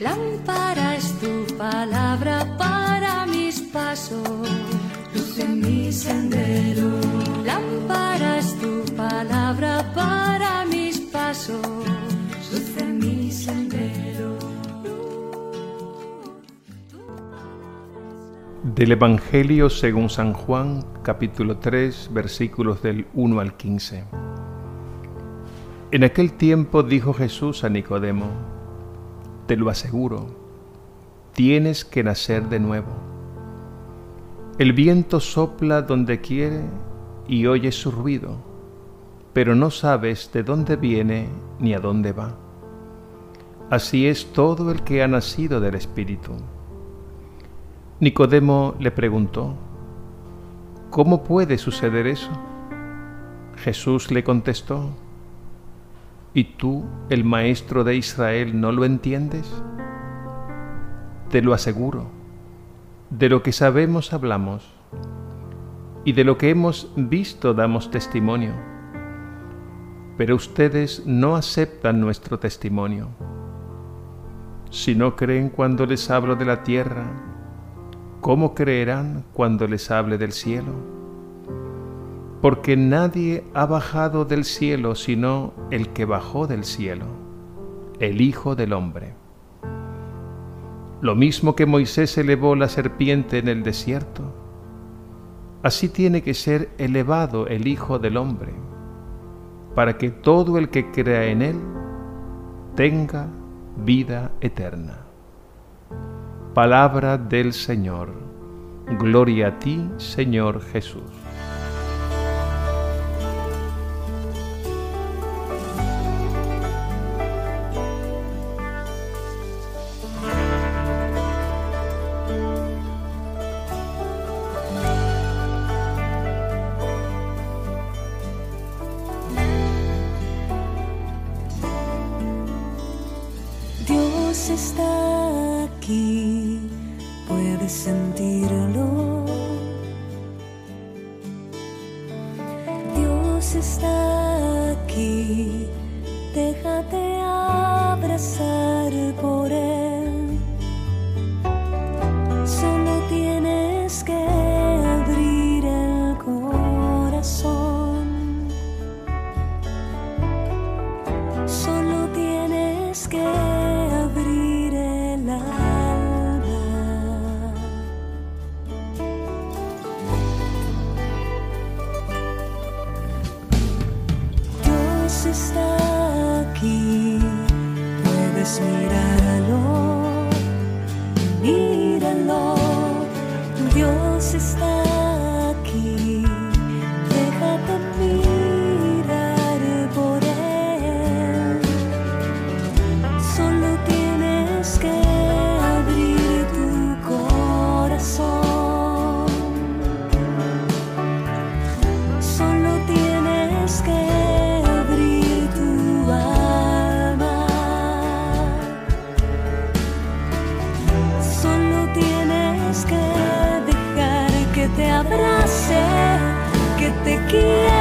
Lámpara es tu palabra para mis pasos, luz en mi sendero. Lámpara es tu palabra para mis pasos, luz en mi sendero. Del Evangelio según San Juan, capítulo 3, versículos del 1 al 15. En aquel tiempo dijo Jesús a Nicodemo, te lo aseguro, tienes que nacer de nuevo. El viento sopla donde quiere y oyes su ruido, pero no sabes de dónde viene ni a dónde va. Así es todo el que ha nacido del Espíritu. Nicodemo le preguntó, ¿cómo puede suceder eso? Jesús le contestó, ¿Y tú, el maestro de Israel, no lo entiendes? Te lo aseguro, de lo que sabemos hablamos, y de lo que hemos visto damos testimonio, pero ustedes no aceptan nuestro testimonio. Si no creen cuando les hablo de la tierra, ¿cómo creerán cuando les hable del cielo? Porque nadie ha bajado del cielo sino el que bajó del cielo, el Hijo del Hombre. Lo mismo que Moisés elevó la serpiente en el desierto, así tiene que ser elevado el Hijo del Hombre, para que todo el que crea en Él tenga vida eterna. Palabra del Señor. Gloria a ti, Señor Jesús. Sentirlo. Dios está aquí, déjate abrazar por Él. Solo tienes que abrir el corazón. Solo tienes que Dios que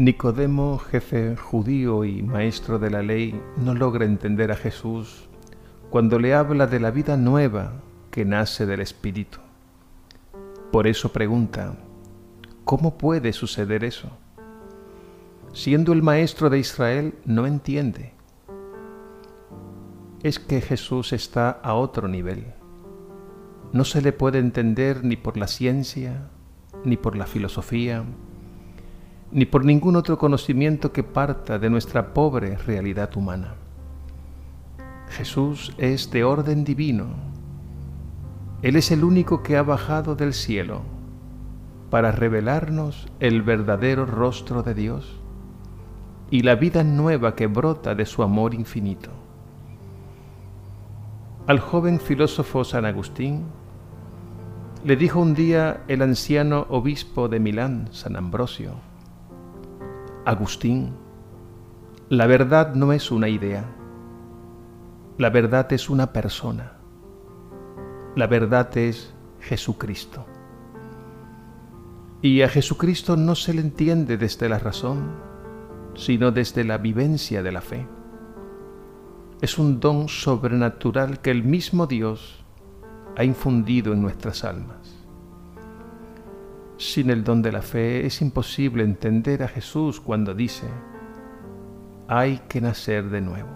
Nicodemo, jefe judío y maestro de la ley, no logra entender a Jesús cuando le habla de la vida nueva que nace del Espíritu. Por eso pregunta, ¿cómo puede suceder eso? Siendo el maestro de Israel, no entiende. Es que Jesús está a otro nivel. No se le puede entender ni por la ciencia, ni por la filosofía, ni por ningún otro conocimiento que parta de nuestra pobre realidad humana. Jesús es de orden divino. Él es el único que ha bajado del cielo para revelarnos el verdadero rostro de Dios y la vida nueva que brota de su amor infinito. Al joven filósofo San Agustín le dijo un día el anciano obispo de Milán, San Ambrosio, Agustín, la verdad no es una idea, la verdad es una persona, la verdad es Jesucristo. Y a Jesucristo no se le entiende desde la razón, sino desde la vivencia de la fe. Es un don sobrenatural que el mismo Dios ha infundido en nuestras almas. Sin el don de la fe es imposible entender a Jesús cuando dice, hay que nacer de nuevo.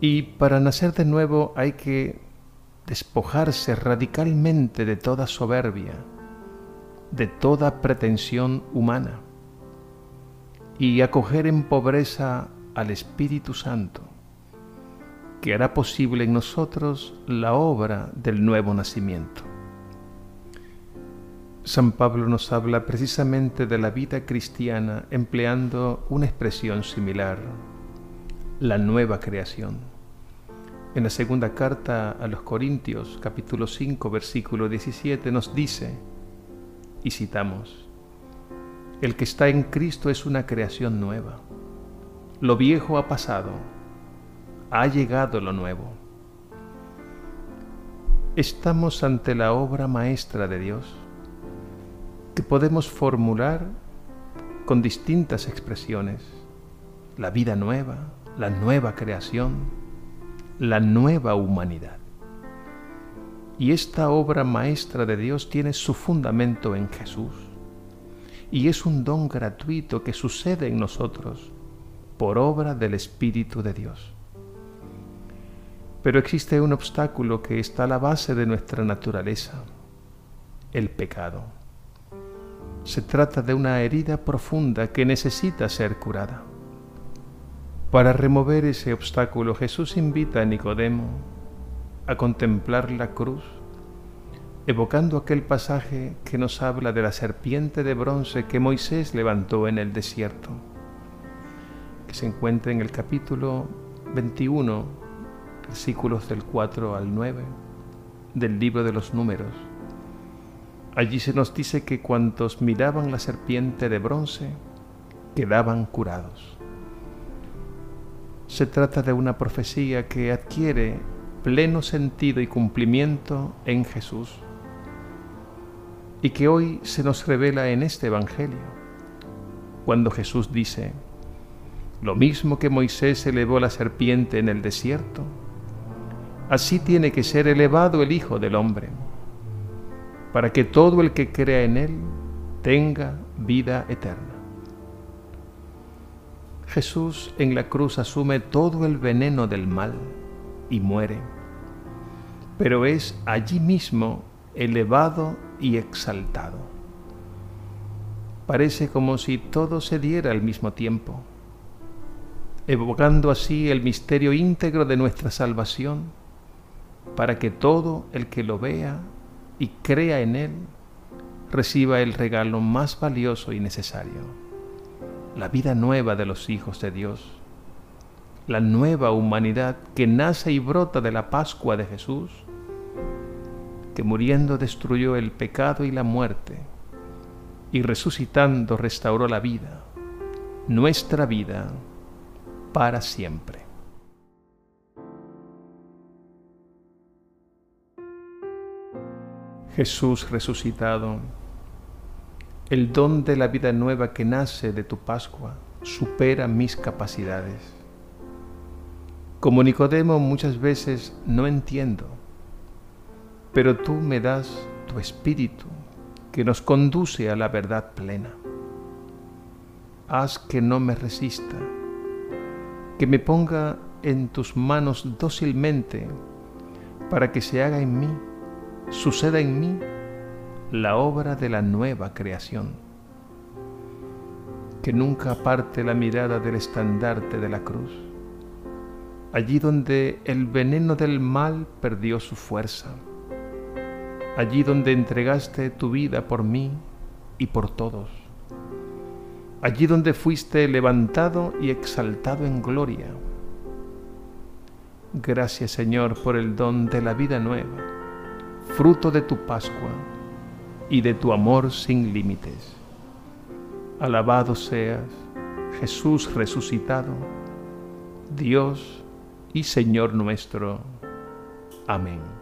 Y para nacer de nuevo hay que despojarse radicalmente de toda soberbia, de toda pretensión humana y acoger en pobreza al Espíritu Santo, que hará posible en nosotros la obra del nuevo nacimiento. San Pablo nos habla precisamente de la vida cristiana empleando una expresión similar, la nueva creación. En la segunda carta a los Corintios, capítulo 5, versículo 17, nos dice, y citamos, El que está en Cristo es una creación nueva. Lo viejo ha pasado, ha llegado lo nuevo. Estamos ante la obra maestra de Dios que podemos formular con distintas expresiones. La vida nueva, la nueva creación, la nueva humanidad. Y esta obra maestra de Dios tiene su fundamento en Jesús. Y es un don gratuito que sucede en nosotros por obra del Espíritu de Dios. Pero existe un obstáculo que está a la base de nuestra naturaleza, el pecado. Se trata de una herida profunda que necesita ser curada. Para remover ese obstáculo, Jesús invita a Nicodemo a contemplar la cruz, evocando aquel pasaje que nos habla de la serpiente de bronce que Moisés levantó en el desierto, que se encuentra en el capítulo 21, versículos del 4 al 9 del libro de los números. Allí se nos dice que cuantos miraban la serpiente de bronce quedaban curados. Se trata de una profecía que adquiere pleno sentido y cumplimiento en Jesús y que hoy se nos revela en este Evangelio, cuando Jesús dice, lo mismo que Moisés elevó la serpiente en el desierto, así tiene que ser elevado el Hijo del Hombre para que todo el que crea en Él tenga vida eterna. Jesús en la cruz asume todo el veneno del mal y muere, pero es allí mismo elevado y exaltado. Parece como si todo se diera al mismo tiempo, evocando así el misterio íntegro de nuestra salvación, para que todo el que lo vea y crea en Él, reciba el regalo más valioso y necesario, la vida nueva de los hijos de Dios, la nueva humanidad que nace y brota de la Pascua de Jesús, que muriendo destruyó el pecado y la muerte, y resucitando restauró la vida, nuestra vida, para siempre. Jesús resucitado, El don de la vida nueva que nace de tu Pascua supera mis capacidades. Como Nicodemo muchas veces no entiendo, pero tú me das tu espíritu que nos conduce a la verdad plena. Haz que no me resista, que me ponga en tus manos dócilmente para que se haga en mí, suceda en mí la obra de la nueva creación. Que nunca aparte la mirada del estandarte de la cruz, allí donde el veneno del mal perdió su fuerza, allí donde entregaste tu vida por mí y por todos allí donde fuiste levantado y exaltado en gloria. Gracias Señor por el don de la vida nueva, fruto de tu Pascua y de tu amor sin límites. Alabado seas, Jesús resucitado, Dios y Señor nuestro. Amén.